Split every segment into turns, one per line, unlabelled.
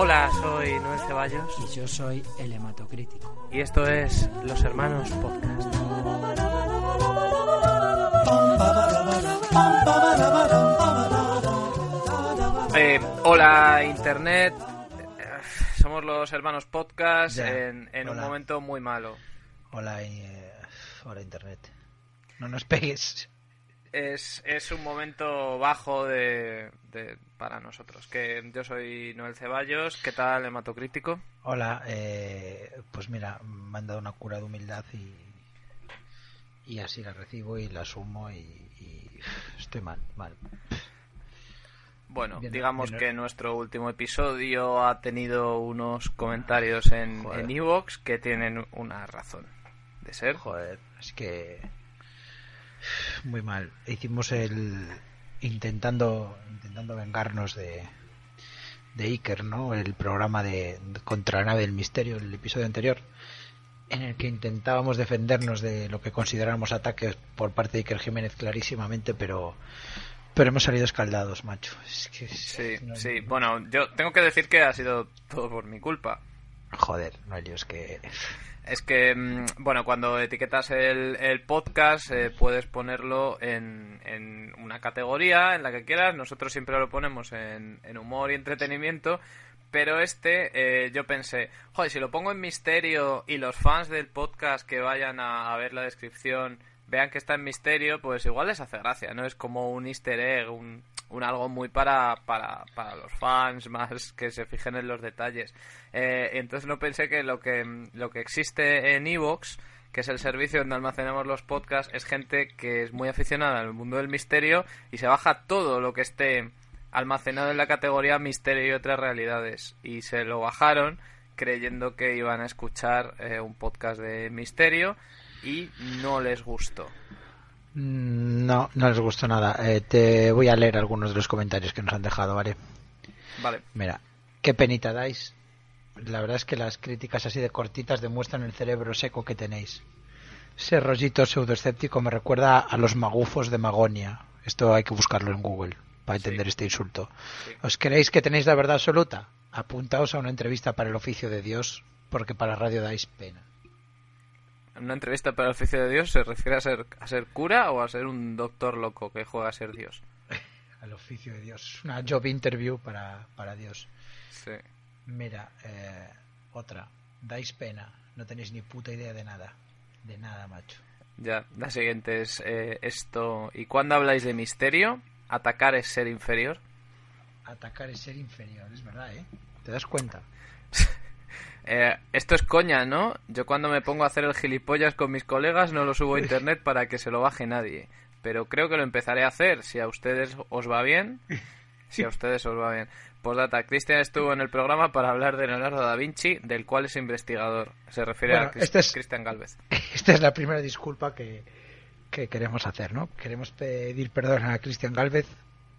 Hola, soy Noel Ceballos
Y yo soy el hematocrítico.
y esto es Los Hermanos Podcast. Eh, hola Internet, Eh, somos los Hermanos Podcast
Ya,
en, en un momento muy malo.
Hola, eh, hola Internet. No nos pegues.
Es, es un momento bajo de, de- para nosotros. Que yo soy Noel Ceballos, ¿qué tal hematocrítico?
Hola, eh, pues mira, me han dado una cura de humildad y, y así la recibo y la asumo y, y estoy mal, mal.
Bueno,
Bien,
digamos
bien.
que nuestro último episodio ha tenido unos comentarios en
Joder.
en Evox que tienen una razón de ser.
Joder, es que muy mal. Hicimos el intentando intentando vengarnos de de Iker, ¿no? El programa de, contra la nave del misterio, el episodio anterior, en el que intentábamos defendernos de lo que consideramos ataques por parte de Iker Jiménez clarísimamente, pero pero hemos salido escaldados, macho. Es que
Sí,
no-
sí. Bueno, yo tengo que decir que ha sido todo por mi culpa.
Joder, no hay líos que
Es que, mm, bueno, cuando etiquetas el, podcast eh, puedes ponerlo en, en una categoría, en la que quieras. Nosotros siempre lo ponemos en, humor y entretenimiento. Pero este, eh, yo pensé, joder, si lo pongo en misterio y los fans del podcast que vayan a ver la descripción vean que está en misterio, pues igual les hace gracia, ¿no? Es como un easter egg, un, un algo muy para, para, para los fans, más que se fijen en los detalles. Eh, entonces no pensé que lo que, lo que existe en Evox, que es el servicio donde almacenamos los podcasts, es gente que es muy aficionada al mundo del misterio y se baja todo lo que esté almacenado en la categoría misterio y otras realidades. Y se lo bajaron creyendo que iban a escuchar eh, un podcast de misterio y no les gustó.
No, no les gustó nada. Eh, te voy a leer algunos de los comentarios que nos han dejado, ¿vale?
Vale,
Mira, qué penita dais. La verdad es que las críticas así de cortitas demuestran el cerebro seco que tenéis. Ese rollito pseudoescéptico me recuerda a los magufos de Magonia. Esto hay que buscarlo en Google para entender este insulto.
Sí.
¿Os creéis que tenéis la verdad absoluta? Apuntaos a una entrevista para el oficio de Dios, porque para radio dais pena.
En una entrevista para el oficio de Dios se refiere a ser, a ser cura o a ser un doctor loco que juega a ser Dios.
Al oficio de Dios. Es una job interview para, para Dios.
Sí.
Mira, eh, otra. Dais pena. No tenéis ni puta idea de nada. De nada, macho.
Ya, la siguiente es eh, esto. ¿Y cuando habláis de misterio? ¿Atacar es ser inferior?
Atacar es ser inferior, es verdad, ¿eh? ¿Te das cuenta?
Eh, esto es coña, ¿no? Yo cuando me pongo a hacer el gilipollas con mis colegas no lo subo a internet para que se lo baje nadie. Pero creo que lo empezaré a hacer si a ustedes os va bien. Si a ustedes os va bien. Postdata, Cristian estuvo en el programa para hablar de Leonardo da Vinci, del cual es investigador. Se refiere
Bueno,
a Cris-
este es-
Cristian Galvez.
Esta es la primera disculpa que, que queremos hacer, ¿no? Queremos pedir perdón a Cristian Galvez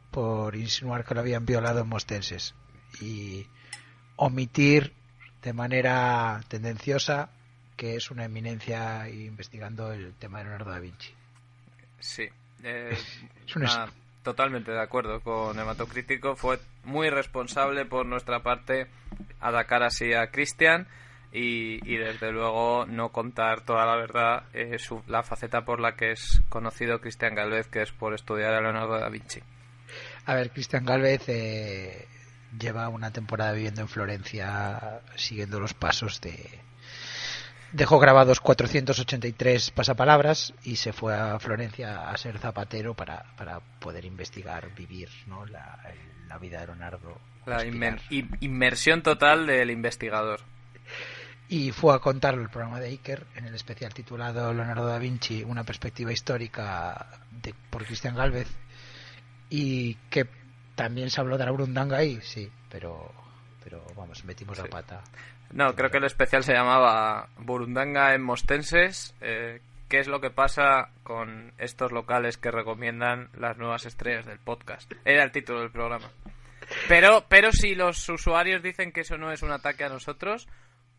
por insinuar que lo habían violado en mostenses y omitir de manera tendenciosa que es una eminencia investigando el tema de Leonardo da Vinci.
Sí. eh,
Es
totalmente de acuerdo con Hematocrítico. Fue muy responsable por nuestra parte atacar así a Cristian y, y desde luego no contar toda la verdad, eh, su- la faceta por la que es conocido Cristian Galvez, que es por estudiar a Leonardo da Vinci.
A ver, Cristian Galvez eh, lleva una temporada viviendo en Florencia siguiendo los pasos de dejó grabados 483 pasapalabras y se fue a Florencia a ser zapatero para, para poder investigar, vivir ¿no? la, la vida de Leonardo.
La inmersión total del investigador.
Y fue a contar el programa de Iker en el especial titulado Leonardo da Vinci, una perspectiva histórica de, por Cristian Galvez. Y que también se habló de la Burundanga ahí, sí, pero, pero vamos, metimos la pata.
No, creo que el especial se llamaba Burundanga en Mostenses. Eh, ¿Qué es lo que pasa con estos locales que recomiendan las nuevas estrellas del podcast? Era el título del programa. Pero, pero si los usuarios dicen que eso no es un ataque a nosotros,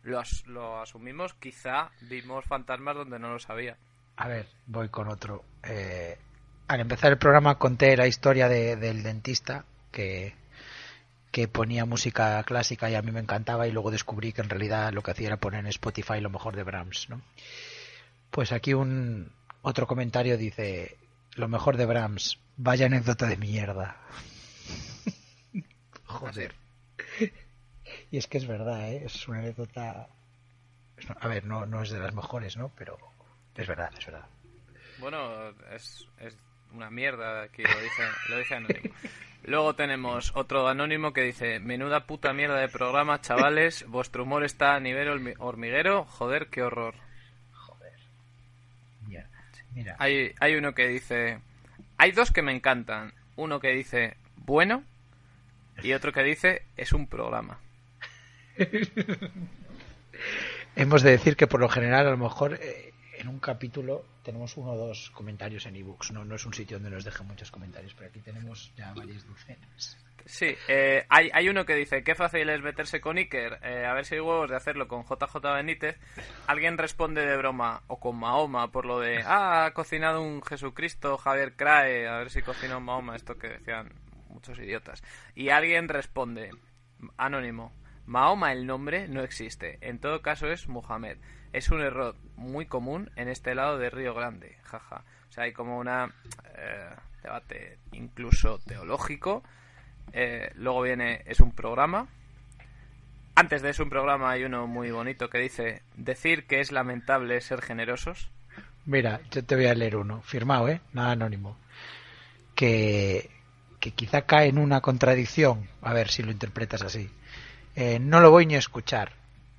lo, lo asumimos. Quizá vimos fantasmas donde no lo sabía.
A ver, voy con otro. Eh, al empezar el programa conté la historia del dentista que, ponía música clásica y a mí me encantaba y luego descubrí que en realidad lo que hacía era poner en Spotify lo mejor de Brahms, ¿no? Pues aquí un otro comentario dice lo mejor de Brahms, vaya anécdota de mierda. Joder. Y es que es verdad, ¿eh? es una anécdota. A ver, no, no es de las mejores, ¿no? Pero es verdad, es verdad.
Bueno, es, es una mierda aquí, lo dice, lo dice Anónimo. Luego tenemos otro anónimo que dice, menuda puta mierda de programa, chavales, vuestro humor está a nivel hormiguero, joder, qué horror.
Joder. Mira.
Hay, hay uno que dice, hay dos que me encantan, uno que dice, bueno, y otro que dice, es un programa.
Hemos de decir que por lo general a lo mejor eh, en un capítulo tenemos uno o dos comentarios en ebooks, ¿no? no es un sitio donde nos dejen muchos comentarios, pero aquí tenemos ya varias docenas.
Sí, eh, hay, hay uno que dice, qué fácil es meterse con Iker, eh, a ver si hay huevos de hacerlo con JJ Benítez. Alguien responde de broma, o con Mahoma, por lo de, ah, ha cocinado un Jesucristo, Javier Crae, a ver si cocinó Mahoma, esto que decían muchos idiotas. Y alguien responde, anónimo, Mahoma el nombre no existe, en todo caso es Muhammad. Es un error muy común en este lado de Río Grande, jaja. O sea, hay como un eh, debate incluso teológico. Eh, luego viene, es un programa. Antes de es un programa hay uno muy bonito que dice, decir que es lamentable ser generosos.
Mira, yo te voy a leer uno, firmado, ¿eh? Nada anónimo. Que, que quizá cae en una contradicción, a ver si lo interpretas así. Eh, no lo voy ni a escuchar.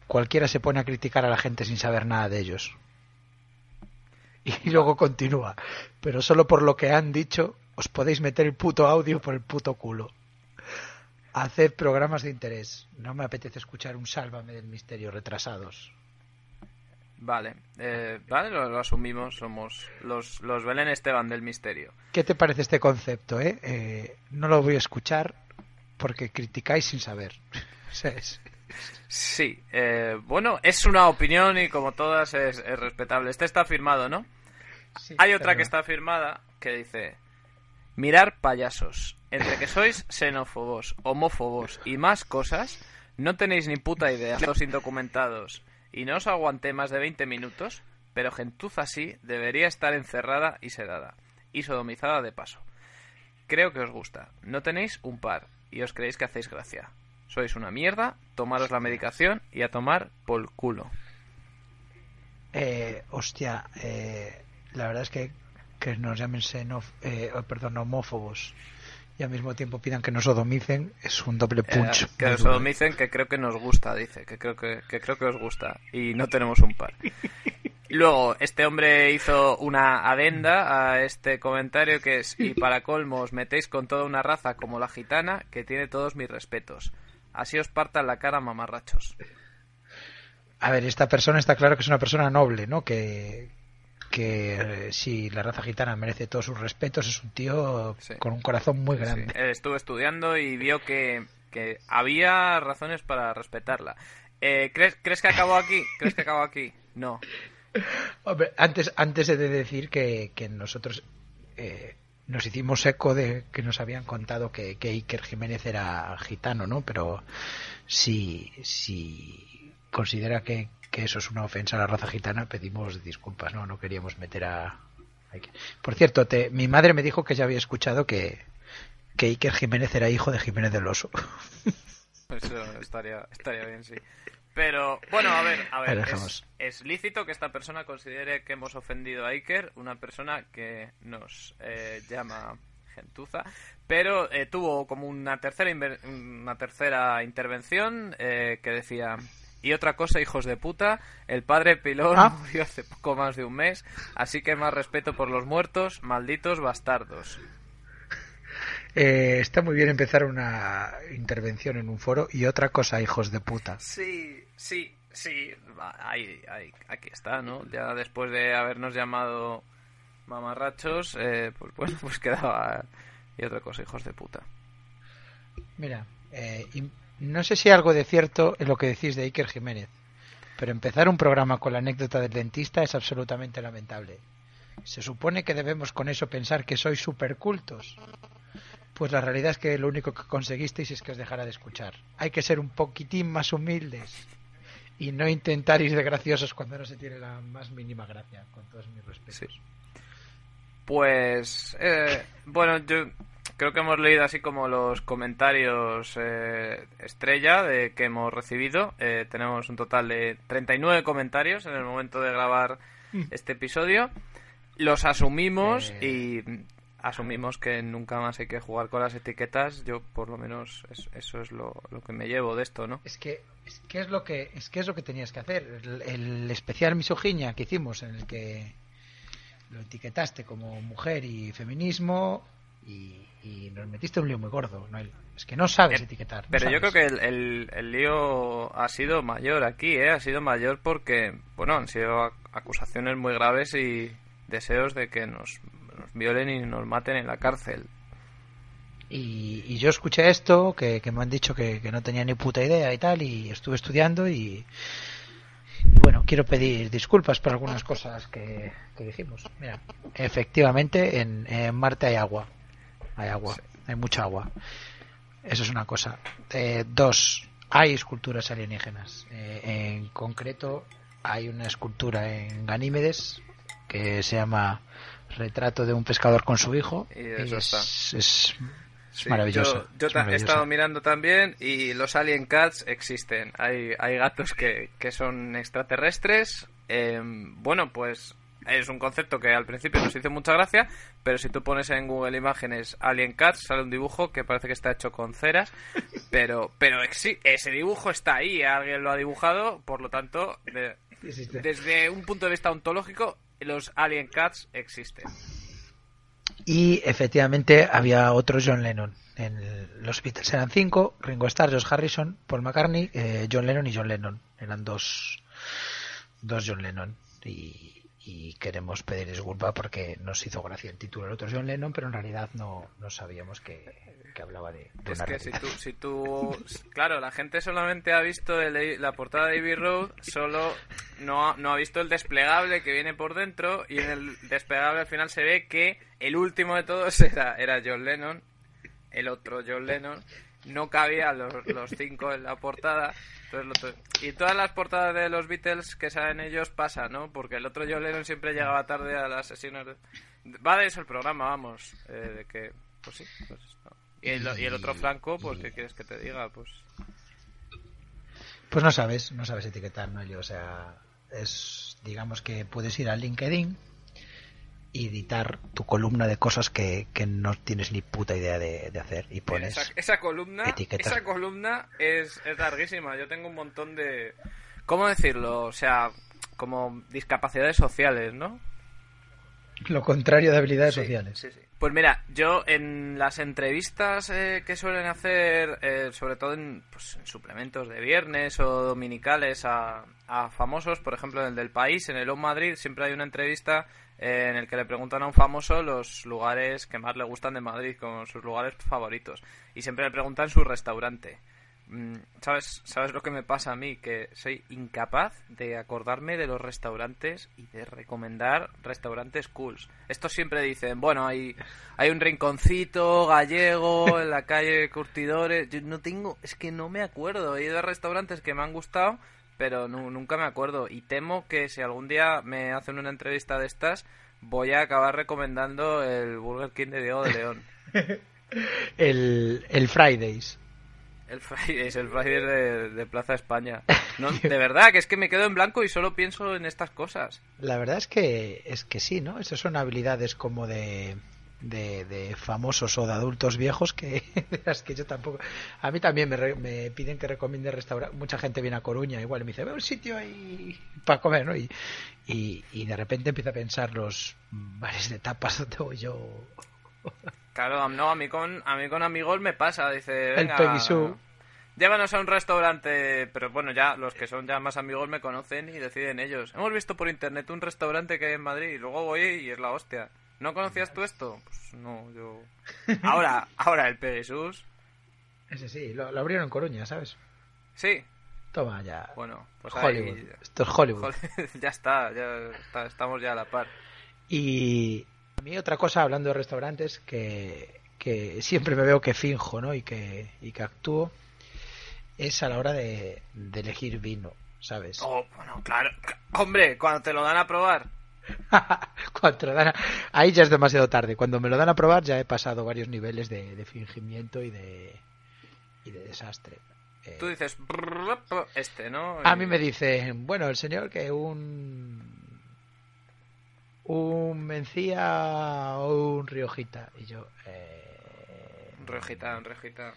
Cualquiera se pone a criticar a la gente sin saber nada de ellos. Y luego continúa. Pero solo por lo que han dicho, os podéis meter el puto audio por el puto culo. Haced programas de interés. No me apetece escuchar un sálvame del misterio retrasados.
Vale, eh, vale, lo, asumimos, somos los, los Belén Esteban del misterio.
¿Qué te parece este concepto, eh? eh no lo voy a escuchar porque criticáis sin saber.
Sí, eh, bueno, es una opinión y como todas es, respetable. Este está firmado, ¿no? Hay otra que está firmada que dice, mirar payasos, entre que sois xenófobos, homófobos y más cosas, no tenéis ni puta idea, los indocumentados, y no os aguanté más de 20 minutos, pero gentuza así debería estar encerrada y sedada, y sodomizada de paso. Creo que os gusta, no tenéis un par, y os creéis que hacéis gracia sois una mierda, tomaros la medicación y a tomar por culo.
Eh, hostia, eh, la verdad es que, que nos llamen eh, oh, perdón, homófobos y al mismo tiempo pidan que nos sodomicen es un doble punch.
que nos sodomicen que creo que nos gusta, dice, que creo que, que creo que os gusta y no tenemos un par. Luego, este hombre hizo una adenda a este comentario que es, y para colmo os metéis con toda una raza como la gitana, que tiene todos mis respetos. Así os partan la cara, mamarrachos.
A ver, esta persona está claro que es una persona noble, ¿no? Que, que eh, si la raza gitana merece todos sus respetos, es un tío con un corazón muy grande.
Estuvo estudiando y vio que, que había razones para respetarla. Eh, ¿crees, ¿Crees que acabó aquí? ¿Crees que acabó aquí? No.
Hombre, antes, antes de decir que, que nosotros eh, nos hicimos eco de que nos habían contado que, que Iker Jiménez era gitano, ¿no? Pero si, si considera que, eso es una ofensa a la raza gitana, pedimos disculpas, ¿no? No queríamos meter a... Por cierto, te, mi madre me dijo que ya había escuchado que, que Iker Jiménez era hijo de Jiménez del Oso.
Eso estaría, estaría bien, sí. Pero, bueno, a ver, a ver, es, lícito que esta persona considere que hemos ofendido a Iker, una persona que nos eh, llama gentuza, pero eh, tuvo como una tercera, una tercera intervención eh, que decía... Y otra cosa, hijos de puta, el padre Pilón
Ah.
murió hace poco más de un mes, así que más respeto por los muertos, malditos bastardos.
Eh, está muy bien empezar una intervención en un foro y otra cosa, hijos de puta.
Sí, sí, sí, ahí, ahí, aquí está, ¿no? Ya después de habernos llamado mamarrachos, eh, pues bueno, pues quedaba... Y otra cosa, hijos de puta.
Mira, eh, no sé si hay algo de cierto en lo que decís de Iker Jiménez, pero empezar un programa con la anécdota del dentista es absolutamente lamentable. Se supone que debemos con eso pensar que sois supercultos. Pues la realidad es que lo único que conseguisteis es que os dejara de escuchar. Hay que ser un poquitín más humildes y no intentar ir de graciosos cuando no se tiene la más mínima gracia, con todos mis respetos.
Pues, eh, bueno, yo creo que hemos leído así como los comentarios eh, estrella de que hemos recibido. Eh, tenemos un total de 39 comentarios en el momento de grabar este episodio. Los asumimos
Eh.
y asumimos que nunca más hay que jugar con las etiquetas. Yo, por lo menos, es- eso es lo, lo que me llevo de esto, ¿no?
Es que es que es lo que es que es lo que tenías que hacer. El, el especial misoginia que hicimos en el que lo etiquetaste como mujer y feminismo y, y nos metiste un lío muy gordo, Noel. Es que no sabes
Eh,
etiquetar. no
Pero yo creo que el, el- el lío ha sido mayor aquí, ¿eh? Ha sido mayor porque, bueno, han sido ac- acusaciones muy graves y deseos de que nos, nos violen y nos maten en la cárcel.
Y, y yo escuché esto, que, que me han dicho que, que no tenía ni puta idea y tal, y estuve estudiando y, y bueno, quiero pedir disculpas por algunas cosas que, que dijimos. Mira, efectivamente en, en Marte hay agua, hay agua, hay mucha agua. Eso es una cosa. Eh, dos, hay esculturas alienígenas. Eh, en concreto, hay una escultura en Ganímedes que se llama Retrato de un pescador con su hijo.
Y eso
es,
está.
es- es
Sí,
maravilloso.
Yo, yo
es
he estado mirando también y los alien cats existen. Hay, hay gatos que, que son extraterrestres. Eh, bueno, pues es un concepto que al principio nos hizo mucha gracia, pero si tú pones en Google Imágenes Alien Cats, sale un dibujo que parece que está hecho con ceras, pero pero ese dibujo está ahí, alguien lo ha dibujado, por lo tanto, de- desde un punto de vista ontológico, los Alien Cats existen.
Y efectivamente había otro John Lennon. En los Beatles eran cinco, Ringo Starr, George Harrison, Paul McCartney, eh, John Lennon y John Lennon. Eran dos, dos John Lennon. Y, y queremos pedir disculpa porque nos hizo gracia el título del otro. John Lennon, pero en realidad no, no sabíamos que, que hablaba de, de
Es
una
que si tú, si tú, claro, la gente solamente ha visto el- la portada de Abbey Road, solo no ha, no ha visto el desplegable que viene por dentro y en el desplegable al final se ve que el último de todos era, era John Lennon, el otro John Lennon, no cabían los, los cinco en la portada. Entonces lo tu- y todas las portadas de los Beatles que salen ellos pasa, ¿no? Porque el otro John Lennon siempre llegaba tarde a las sesiones. de- Va de eso el programa, vamos. eh, de que, pues sí, pues no. Y el, y el otro Franco, pues, ¿qué quieres que te diga? Pues,
Pues no sabes, no sabes etiquetar, ¿no? Yo, o sea, es, digamos que puedes ir a LinkedIn editar tu columna de cosas que, que no tienes ni puta idea de, de hacer y pones...
esa, esa columna,
etiquetas.
esa columna es, es larguísima. Yo tengo un montón de, ¿cómo decirlo? O sea, como discapacidades sociales, ¿no?
Lo contrario de habilidades
Sí,
sociales.
sí, sí. Pues mira, yo en las entrevistas eh, que suelen hacer, eh, sobre todo en, pues, en suplementos de viernes o dominicales a, a famosos, por ejemplo en el del país, en el On Madrid, siempre hay una entrevista eh, en el que le preguntan a un famoso los lugares que más le gustan de Madrid, como sus lugares favoritos. Y siempre le preguntan su restaurante. Mm, ¿Sabes, ¿Sabes lo que me pasa a mí? Que soy incapaz de acordarme de los restaurantes y de recomendar restaurantes cools. Estos siempre dicen, bueno, hay, hay un rinconcito gallego en la calle Curtidores. Yo no tengo, es que no me acuerdo. He ido a restaurantes que me han gustado, pero nu- nunca me acuerdo. Y temo que si algún día me hacen una entrevista de estas, voy a acabar recomendando el Burger King de Diego de León.
El, el Fridays.
El Fridays, el Fridays de, Plaza España. de verdad, que es que me quedo en blanco y solo pienso en estas cosas.
La verdad es que es que sí, ¿no? Esas son habilidades como de, de, famosos o de adultos viejos que las que yo tampoco. A mí también me, piden que recomiende restaurar. Mucha gente viene a Coruña, igual me dice, ve un sitio ahí para comer, ¿no? Y, y, de repente empieza a pensar los bares de tapas donde voy yo.
Claro, no, a mí con, a mí con amigos me pasa, dice, venga, El Llévanos a un restaurante, pero bueno, ya los que son ya más amigos me conocen y deciden ellos. Hemos visto por internet un restaurante que hay en Madrid y luego voy y es la hostia. ¿No conocías tú esto? Pues no, yo... Ahora, ahora el Pegasus.
Ese sí, lo, abrieron en Coruña, ¿sabes?
Sí.
Toma ya.
Bueno, pues
Hollywood. Esto es Hollywood.
ya está, ya estamos ya a la par.
Y a mí otra cosa, hablando de restaurantes, que, siempre me veo que finjo, ¿no? Y que, y que actúo, es a la hora de, de elegir vino, ¿sabes?
Oh, bueno, claro. Hombre, cuando te lo dan a probar.
Cuando dan Ahí ya es demasiado tarde. Cuando me lo dan a probar ya he pasado varios niveles de, fingimiento y de, y de desastre.
Eh, Tú dices, este, ¿no?
A mí me dicen, bueno, el señor que un... Un mencía o un riojita. Y yo... Eh,
un riojita, un riojita.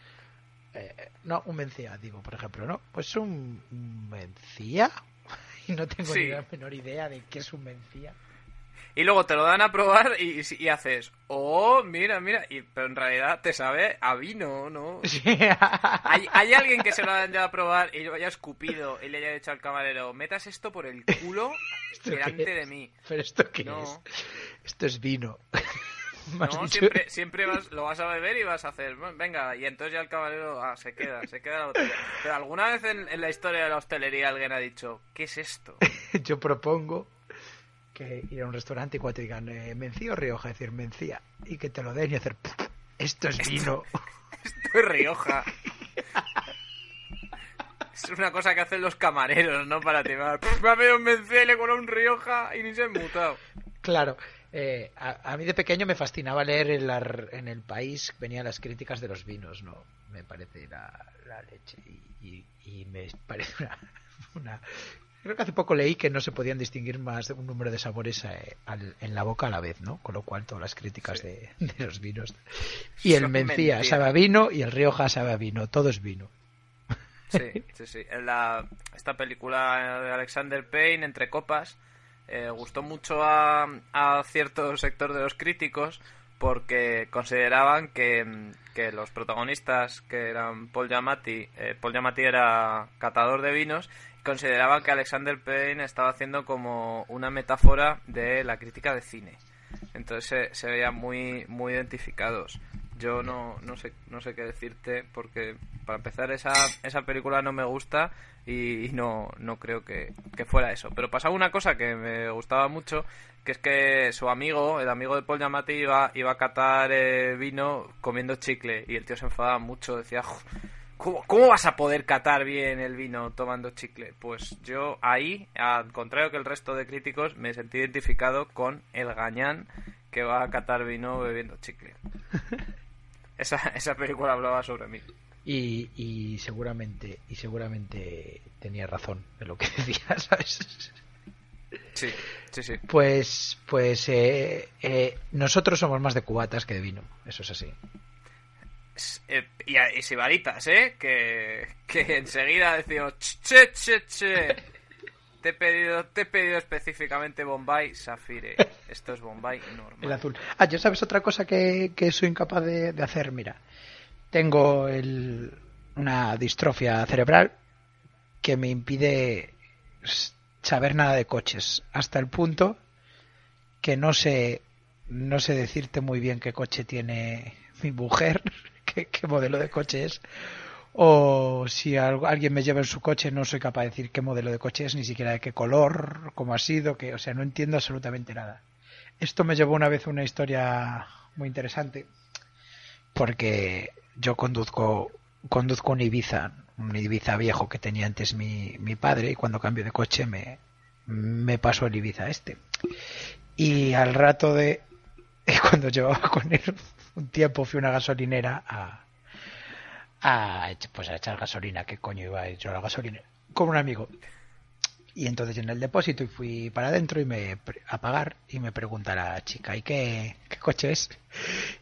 Eh, no, un mencía, digo, por ejemplo, ¿no? Pues un, un mencía y no tengo ni la menor idea de qué es un mencía.
Y luego te lo dan a probar y, y haces, oh, mira, mira, y, pero en realidad te sabe a vino, ¿no? ¿Hay, ¿Hay, alguien que se lo haya a probar y lo haya escupido y le haya dicho al camarero, metas esto por el culo delante de mí.
¿Pero esto qué es? Esto es vino.
No, siempre, siempre vas, lo vas a beber y vas a hacer, venga, y entonces ya el camarero ah, se queda, se queda la botella. Pero alguna vez en, la historia de la hostelería alguien ha dicho, ¿qué es esto?
Yo propongo que ir a un restaurante y cuando te digan eh, mencía o Rioja, decir mencía, y que te lo den y hacer, esto es vino.
Esto, es Rioja. es una cosa que hacen los camareros, ¿no? Para timar. Me ha un mencía y le con un Rioja y ni se ha mutado.
Claro, eh, a, mí de pequeño me fascinaba leer en, en, el país, venían las críticas de los vinos, ¿no? Me parece la, leche y, me parece una, Creo que hace poco leí que no se podían distinguir más de un número de sabores eh, en la boca a la vez, ¿no? Con lo cual todas las críticas de, los vinos. Y el mencía sabe a vino y el Rioja sabe a vino, todo es vino.
Sí, sí, sí. En la, esta película de Alexander Payne, Entre Copas, eh, gustó mucho a, cierto sector de los críticos porque consideraban que, los protagonistas, que eran Paul Giamatti, eh, Paul Giamatti era catador de vinos, consideraban que Alexander Payne estaba haciendo como una metáfora de la crítica de cine. Entonces se, se veían muy, muy identificados. Yo no, no, sé, no sé qué decirte porque para empezar esa, esa película no me gusta y, no, no creo que, fuera eso. Pero pasaba una cosa que me gustaba mucho, que es que su amigo, el amigo de Paul Giamatti, iba, iba a catar eh, vino comiendo chicle y el tío se enfadaba mucho, decía, ¿cómo, ¿cómo vas a poder catar bien el vino tomando chicle? Pues yo ahí, al contrario que el resto de críticos, me sentí identificado con el gañán que va a catar vino bebiendo chicle. Esa, esa película hablaba sobre mí.
Y, y seguramente y seguramente tenía razón en lo que decía, ¿sabes?
Sí, sí, sí.
Pues, pues eh, eh, nosotros somos más de cubatas que de vino, eso es así.
Eh, y, y sibaritas, ¿eh? Que, que enseguida decimos, che, che, che. Te he pedido, te he pedido específicamente Bombay Safire. Esto es Bombay normal.
El azul. Ah, yo sabes otra cosa que, que soy incapaz de, de hacer, mira tengo el, una distrofia cerebral que me impide saber nada de coches hasta el punto que no sé no sé decirte muy bien qué coche tiene mi mujer qué, modelo de coche es o si alguien me lleva en su coche no soy capaz de decir qué modelo de coche es ni siquiera de qué color cómo ha sido que o sea no entiendo absolutamente nada esto me llevó una vez una historia muy interesante porque yo conduzco conduzco un Ibiza, un Ibiza viejo que tenía antes mi, mi padre y cuando cambio de coche me, me pasó el Ibiza este. Y al rato de cuando llevaba con él un tiempo fui a una gasolinera a, a, pues a echar gasolina. ¿Qué coño iba a echar la gasolina? Con un amigo. Y entonces en el depósito y fui para adentro y me a pagar y me pregunta la chica, ¿y qué, qué coche es?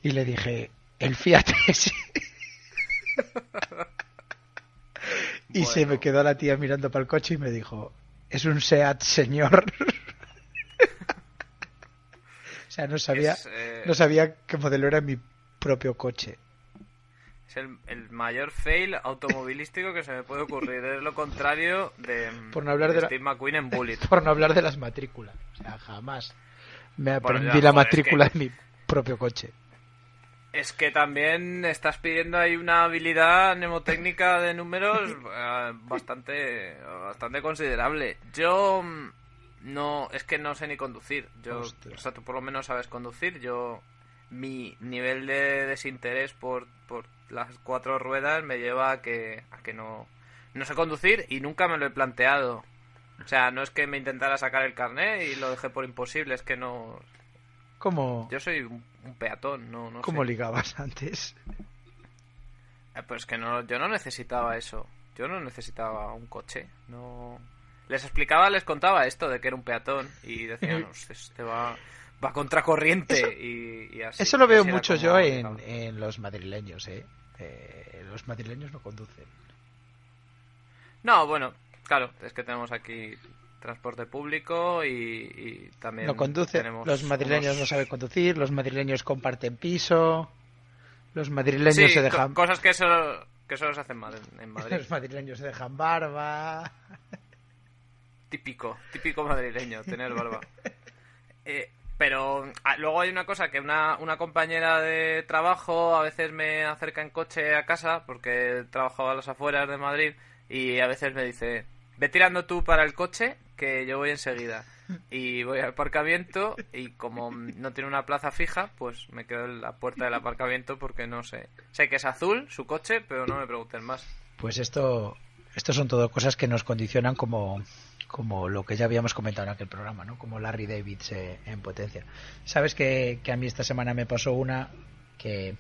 Y le dije, el Fiat S. y se me quedó la tía mirando para el coche y me dijo, es un SEAT señor. o sea, no sabía,
eh,
no sabía qué modelo era mi propio coche.
Es el, el, mayor fail automovilístico que se me puede ocurrir. Es lo contrario de,
por no hablar de,
de
la...
Steve McQueen en Bullet.
Por no hablar de las matrículas. O sea, jamás me aprendí bueno, ya, la matrícula
es que...
de mi propio coche.
Es que también estás pidiendo ahí una habilidad mnemotécnica de números eh, bastante bastante considerable. Yo mm, no, es que no sé ni conducir. Yo,
Hostia.
o sea, tú por lo menos sabes conducir. Yo mi nivel de desinterés por, por las cuatro ruedas me lleva a que a que no no sé conducir y nunca me lo he planteado. O sea, no es que me intentara sacar el carnet y lo dejé por imposible, es que no
¿Cómo,
yo soy un, un peatón, no, no
¿cómo
sé.
ligabas antes?
Eh, Pues que no, yo no necesitaba eso. Yo no necesitaba un coche. No. Les explicaba, les contaba esto de que era un peatón y decían, "Hostia, este va, va contracorriente y, y así.
Eso lo veo mucho yo en, en los madrileños, ¿eh? Eh, Los madrileños no conducen.
No, bueno, claro, es que tenemos aquí transporte público y, y también
No conducen.
tenemos
Los madrileños no saben conducir, los madrileños comparten piso, los madrileños
Sí,
se dejan...
cosas que solo, que solo se hacen en Madrid.
Los madrileños se dejan barba.
Típico, típico madrileño, tener barba. Eh, pero ah, luego hay una cosa que una, una compañera de trabajo a veces me acerca en coche a casa porque trabajo a las afueras de Madrid y a veces me dice, ve tirando tú para el coche que yo voy enseguida. Y voy al aparcamiento y como no tiene una plaza fija, pues me quedo en la puerta del aparcamiento porque no sé. Sé que es azul su coche, pero no me pregunten más.
Pues esto, esto son todo cosas que nos condicionan como, como lo que ya habíamos comentado en aquel programa, ¿no? Como Larry David eh, en potencia. Sabes que, que a mí esta semana me pasó una que,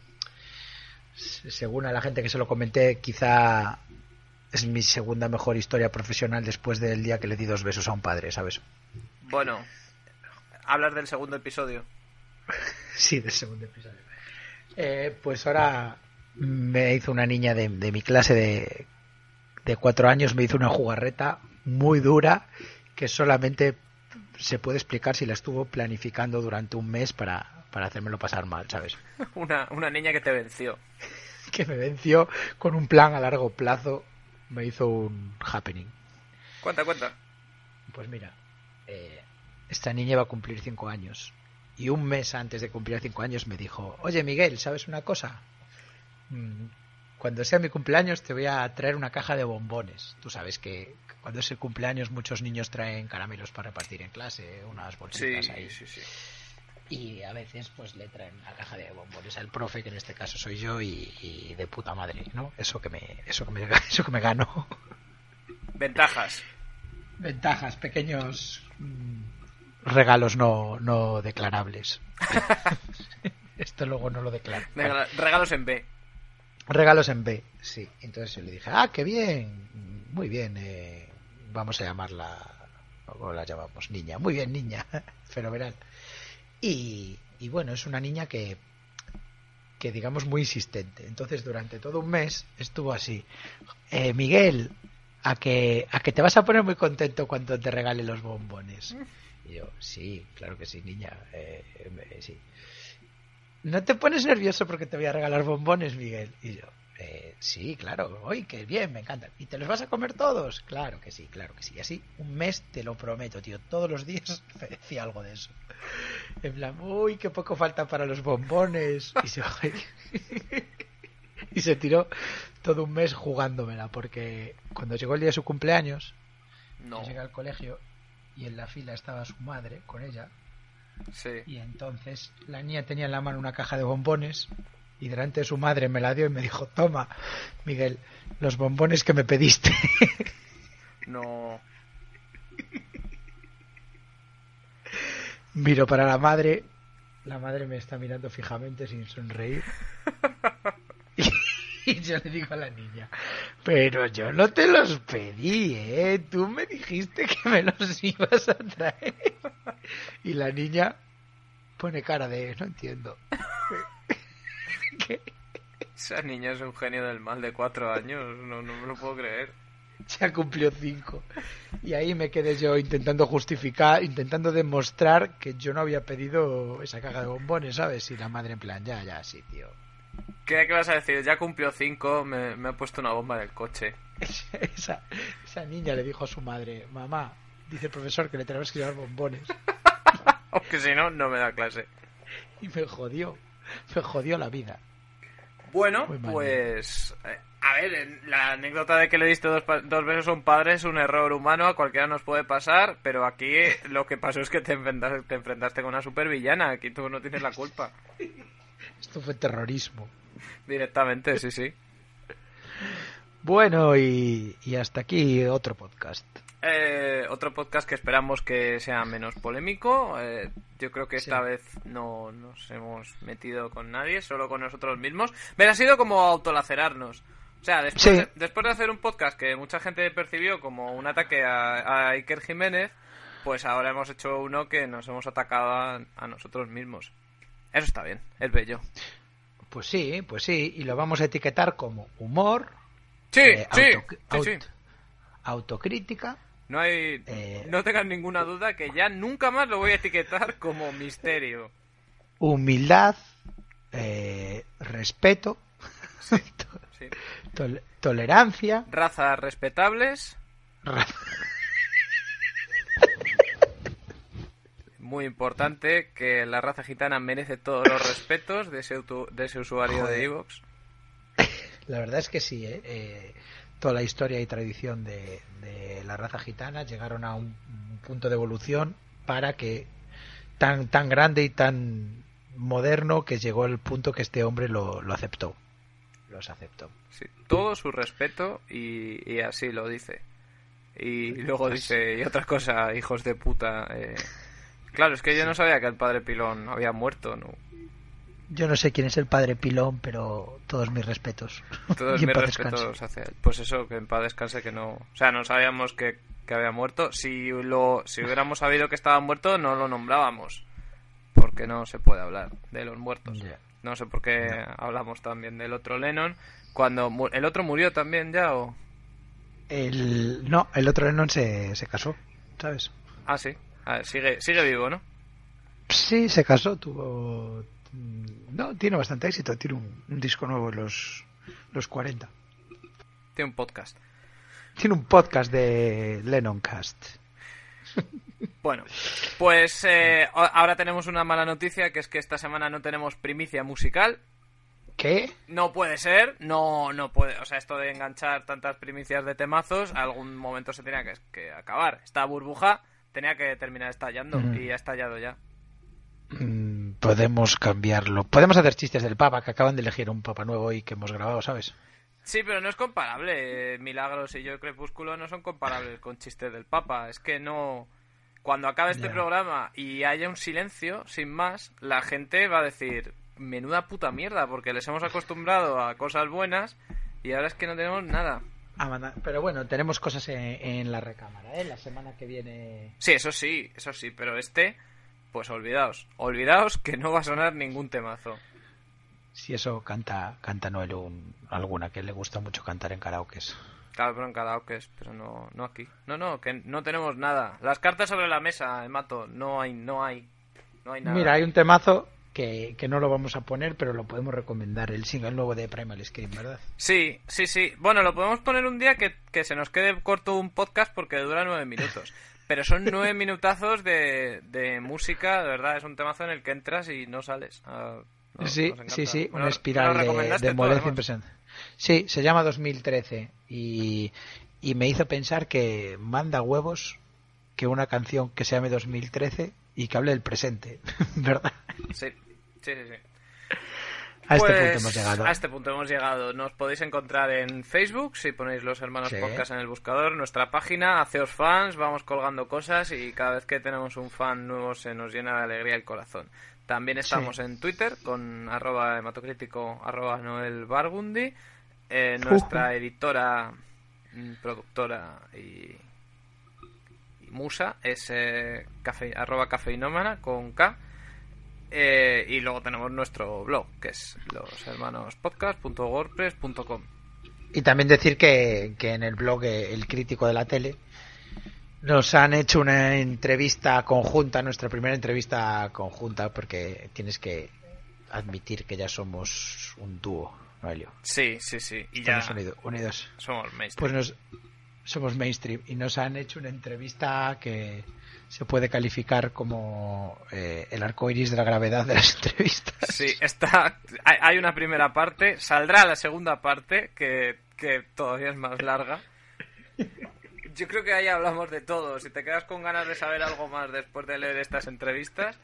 se- según a la gente que se lo comenté, quizá es mi segunda mejor historia profesional después del día que le di dos besos a un padre, ¿sabes?
Bueno, hablas del segundo episodio.
Sí, del segundo episodio. Eh, pues ahora me hizo una niña de, de mi clase de, de cuatro años, me hizo una jugarreta muy dura que solamente se puede explicar si la estuvo planificando durante un mes para, para hacérmelo pasar mal, ¿sabes?
Una, una niña que te venció.
Que me venció con un plan a largo plazo, me hizo un happening.
Cuenta, cuenta.
Pues mira, eh, esta niña va a cumplir cinco años. Y un mes antes de cumplir cinco años me dijo, oye Miguel, ¿sabes una cosa? Cuando sea mi cumpleaños te voy a traer una caja de bombones. Tú sabes que cuando es el cumpleaños muchos niños traen caramelos para repartir en clase, unas
Sí,
bolsitas ahí.
sí, sí.
Y a veces pues le traen una caja de bombones al profe, que en este caso soy yo, y, y de puta madre, ¿no? Eso que me, eso que me, eso que me gano.
Ventajas.
Ventajas, pequeños mm, regalos no, no declarables. Esto luego no lo declaro.
Regalos en B.
Regalos en B, sí. Entonces yo le dije, ah, qué bien, muy bien, eh, vamos a llamarla, ¿cómo la llamamos? Niña, muy bien, niña, fenomenal. Y, y bueno, es una niña que, que digamos muy insistente. Entonces durante todo un mes estuvo así. "Eh, Miguel, a que, a que te vas a poner muy contento cuando te regale los bombones. Y yo, sí, claro que sí, niña, eh, eh, sí. ¿No te pones nervioso porque te voy a regalar bombones, Miguel? Y yo, "Eh, sí, claro, hoy qué bien, me encantan. ¿Y te los vas a comer todos? Claro que sí, claro que sí. Y así, un mes te lo prometo, tío. Todos los días me decía algo de eso. En plan, uy, qué poco falta para los bombones. Y se, y se tiró todo un mes jugándomela, porque cuando llegó el día de su cumpleaños,
No.
yo llegué al colegio y en la fila estaba su madre con ella.
Sí.
Y entonces la niña tenía en la mano una caja de bombones y delante de su madre me la dio y me dijo, toma, Miguel, los bombones que me pediste.
No.
Miro para la madre, la madre me está mirando fijamente sin sonreír. Y, yo le digo a la niña, pero yo no te los pedí, ¿eh? Tú me dijiste que me los ibas a traer. Y la niña pone cara de, no entiendo.
¿Qué? Esa niña es un genio del mal de cuatro años, no, no me lo puedo creer.
Ya cumplió cinco. Y ahí me quedé yo intentando justificar, intentando demostrar que yo no había pedido esa caja de bombones, ¿sabes? Y la madre en plan, ya, ya, sí, tío.
¿Qué, qué vas a decir? Ya cumplió cinco, me, me ha puesto una bomba en el coche.
esa, esa niña le dijo a su madre, mamá, dice el profesor que le tenemos que llevar bombones.
Aunque si no, no me da clase.
Y me jodió, me jodió la vida.
Bueno, pues... Eh, a ver, la anécdota de que le diste dos, dos, besos a un padre es un error humano, a cualquiera nos puede pasar, pero aquí lo que pasó es que te enfrentaste, te enfrentaste con una supervillana, aquí tú no tienes la culpa.
Esto fue terrorismo.
Directamente, sí, sí.
Bueno, y, y hasta aquí otro podcast.
Eh, otro podcast que esperamos que sea menos polémico. Eh, yo creo que esta sí. vez no nos hemos metido con nadie, solo con nosotros mismos. Pero ha sido como autolacerarnos. O sea, después, sí. de, después de hacer un podcast que mucha gente percibió como un ataque a, a, Iker Jiménez, pues ahora hemos hecho uno que nos hemos atacado a, a nosotros mismos. Eso está bien, es bello.
Pues sí, pues sí, y lo vamos a etiquetar como humor.
Sí, eh, sí, auto,
sí, auto, sí. autocrítica
no hay, eh, no tengan ninguna duda que ya nunca más lo voy a etiquetar como misterio.
Humildad, eh, respeto,
sí, sí.
Tol tolerancia,
razas respetables. Muy importante que la raza gitana merece todos los respetos de ese, de ese usuario Joder. de Evox.
La verdad es que sí, ¿eh? eh toda la historia y tradición de, de, la raza gitana llegaron a un, un, punto de evolución para que tan tan grande y tan moderno que llegó el punto que este hombre lo, lo aceptó los aceptó
sí, todo su respeto y, y, así lo dice y luego dice y otra cosa hijos de puta eh... claro es que yo no sabía que el padre Pilón había muerto no
yo no sé quién es el padre Pilón, pero todos mis respetos.
Todos mis respetos hacia él. Pues eso, que en paz descanse, que no... O sea, no sabíamos que, que había muerto. Si, lo, si hubiéramos sabido que estaba muerto, no lo nombrábamos. Porque no se puede hablar de los muertos. Yeah. No sé por qué no. hablamos también del otro Lennon. Cuando ¿El otro murió también ya o...?
El... No, el otro Lennon se, se casó, ¿sabes?
Ah, sí. Ver, sigue, sigue vivo, ¿no?
Sí, se casó, tuvo no, tiene bastante éxito. Tiene un, un disco nuevo en los, los 40.
Tiene un podcast.
Tiene un podcast de Lennon Cast.
Bueno, pues eh, ahora tenemos una mala noticia, que es que esta semana no tenemos primicia musical.
¿Qué?
No puede ser, no, no puede. O sea, esto de enganchar tantas primicias de temazos, algún momento se tenía que, que acabar. Esta burbuja tenía que terminar estallando mm. y ha estallado ya.
Mm, podemos cambiarlo. Podemos hacer chistes del Papa, que acaban de elegir un Papa nuevo y que hemos grabado, ¿sabes?
Sí, pero no es comparable. Milagros y yo Crepúsculo no son comparables con chistes del Papa. Es que no. Cuando acabe este yeah. programa y haya un silencio, sin más, la gente va a decir: menuda puta mierda, porque les hemos acostumbrado a cosas buenas y ahora es que no tenemos nada.
Pero bueno, tenemos cosas en, en la recámara, ¿eh? La semana que viene.
Sí, eso sí, eso sí, pero este pues olvidaos, olvidaos que no va a sonar ningún temazo.
Si eso canta, canta Noel un, alguna que le gusta mucho cantar en karaokes.
Claro, pero en karaokes, pero no, no aquí. No, no, que no tenemos nada. Las cartas sobre la mesa, Mato, no hay, no hay, no hay nada.
Mira, hay un temazo que, que no lo vamos a poner, pero lo podemos recomendar, el single nuevo de Primal Scream, ¿verdad?
Sí, sí, sí. Bueno, lo podemos poner un día que, que se nos quede corto un podcast porque dura nueve minutos. Pero son nueve minutazos de, de, música, de verdad, es un temazo en el que entras y no sales. No,
sí, sí, sí, una espiral de, de molencia impresionante. Sí, se llama 2013 y, y me hizo pensar que manda huevos que una canción que se llame 2013 y que hable del presente, ¿verdad?
Sí, sí, sí. sí.
A este pues, punto hemos llegado.
A este punto hemos llegado. Nos podéis encontrar en Facebook, si ponéis los hermanos sí. podcast en el buscador, nuestra página, Haceos Fans, vamos colgando cosas y cada vez que tenemos un fan nuevo se nos llena de alegría el corazón. También estamos sí. en Twitter con arroba hematocrítico arroba Noel Bargundi. Eh, nuestra editora, mm, productora y musa es eh, cafe, arroba cafeinómana con K. Eh, y luego tenemos nuestro blog, que es loshermanospodcast.wordpress.com.
Y también decir que, que en el blog eh, El Crítico de la Tele nos han hecho una entrevista conjunta, nuestra primera entrevista conjunta, porque tienes que admitir que ya somos un dúo, Noelio.
Sí, sí, sí. Y
Estamos
ya
unido- unidos.
somos mainstream.
Pues nos, somos mainstream y nos han hecho una entrevista que se puede calificar como eh, el arco iris de la gravedad de las entrevistas.
Sí, está, hay una primera parte, saldrá la segunda parte, que, que todavía es más larga. Yo creo que ahí hablamos de todo. Si te quedas con ganas de saber algo más después de leer estas entrevistas,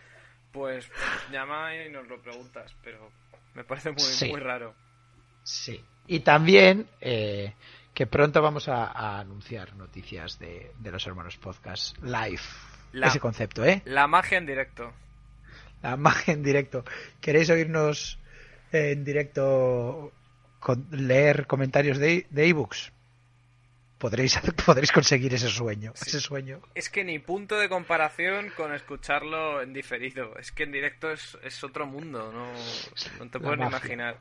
pues, pues llama y nos lo preguntas. Pero me parece muy,
Sí.
muy raro.
Sí. Y también eh, que pronto vamos a, a anunciar noticias de, de los hermanos podcast live.
La-
Ese concepto, ¿eh?
La magia en directo.
La magia en directo. ¿Queréis oírnos en directo con- leer comentarios de de ebooks? Podréis, podréis conseguir ese sueño. Ese sueño.
Es que ni punto de comparación con escucharlo en diferido. Es que en directo es, es otro mundo, no, no te puedes imaginar.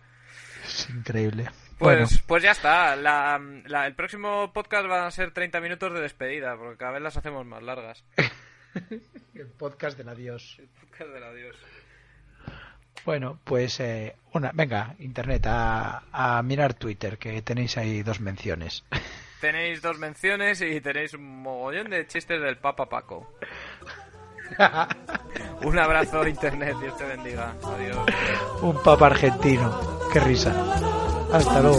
Es increíble.
Pues,
Bueno,
pues ya está. La, la- el próximo podcast van a ser 30 minutos de despedida, porque cada vez las hacemos más largas.
el podcast del adiós.
El podcast del adiós.
Bueno, pues eh, una, venga, internet, a, a mirar Twitter, que tenéis ahí dos menciones.
Tenéis dos menciones y tenéis un mogollón de chistes del Papa Paco. Un abrazo, internet. Dios te bendiga. Adiós.
Un papa argentino. Qué risa. Hasta luego.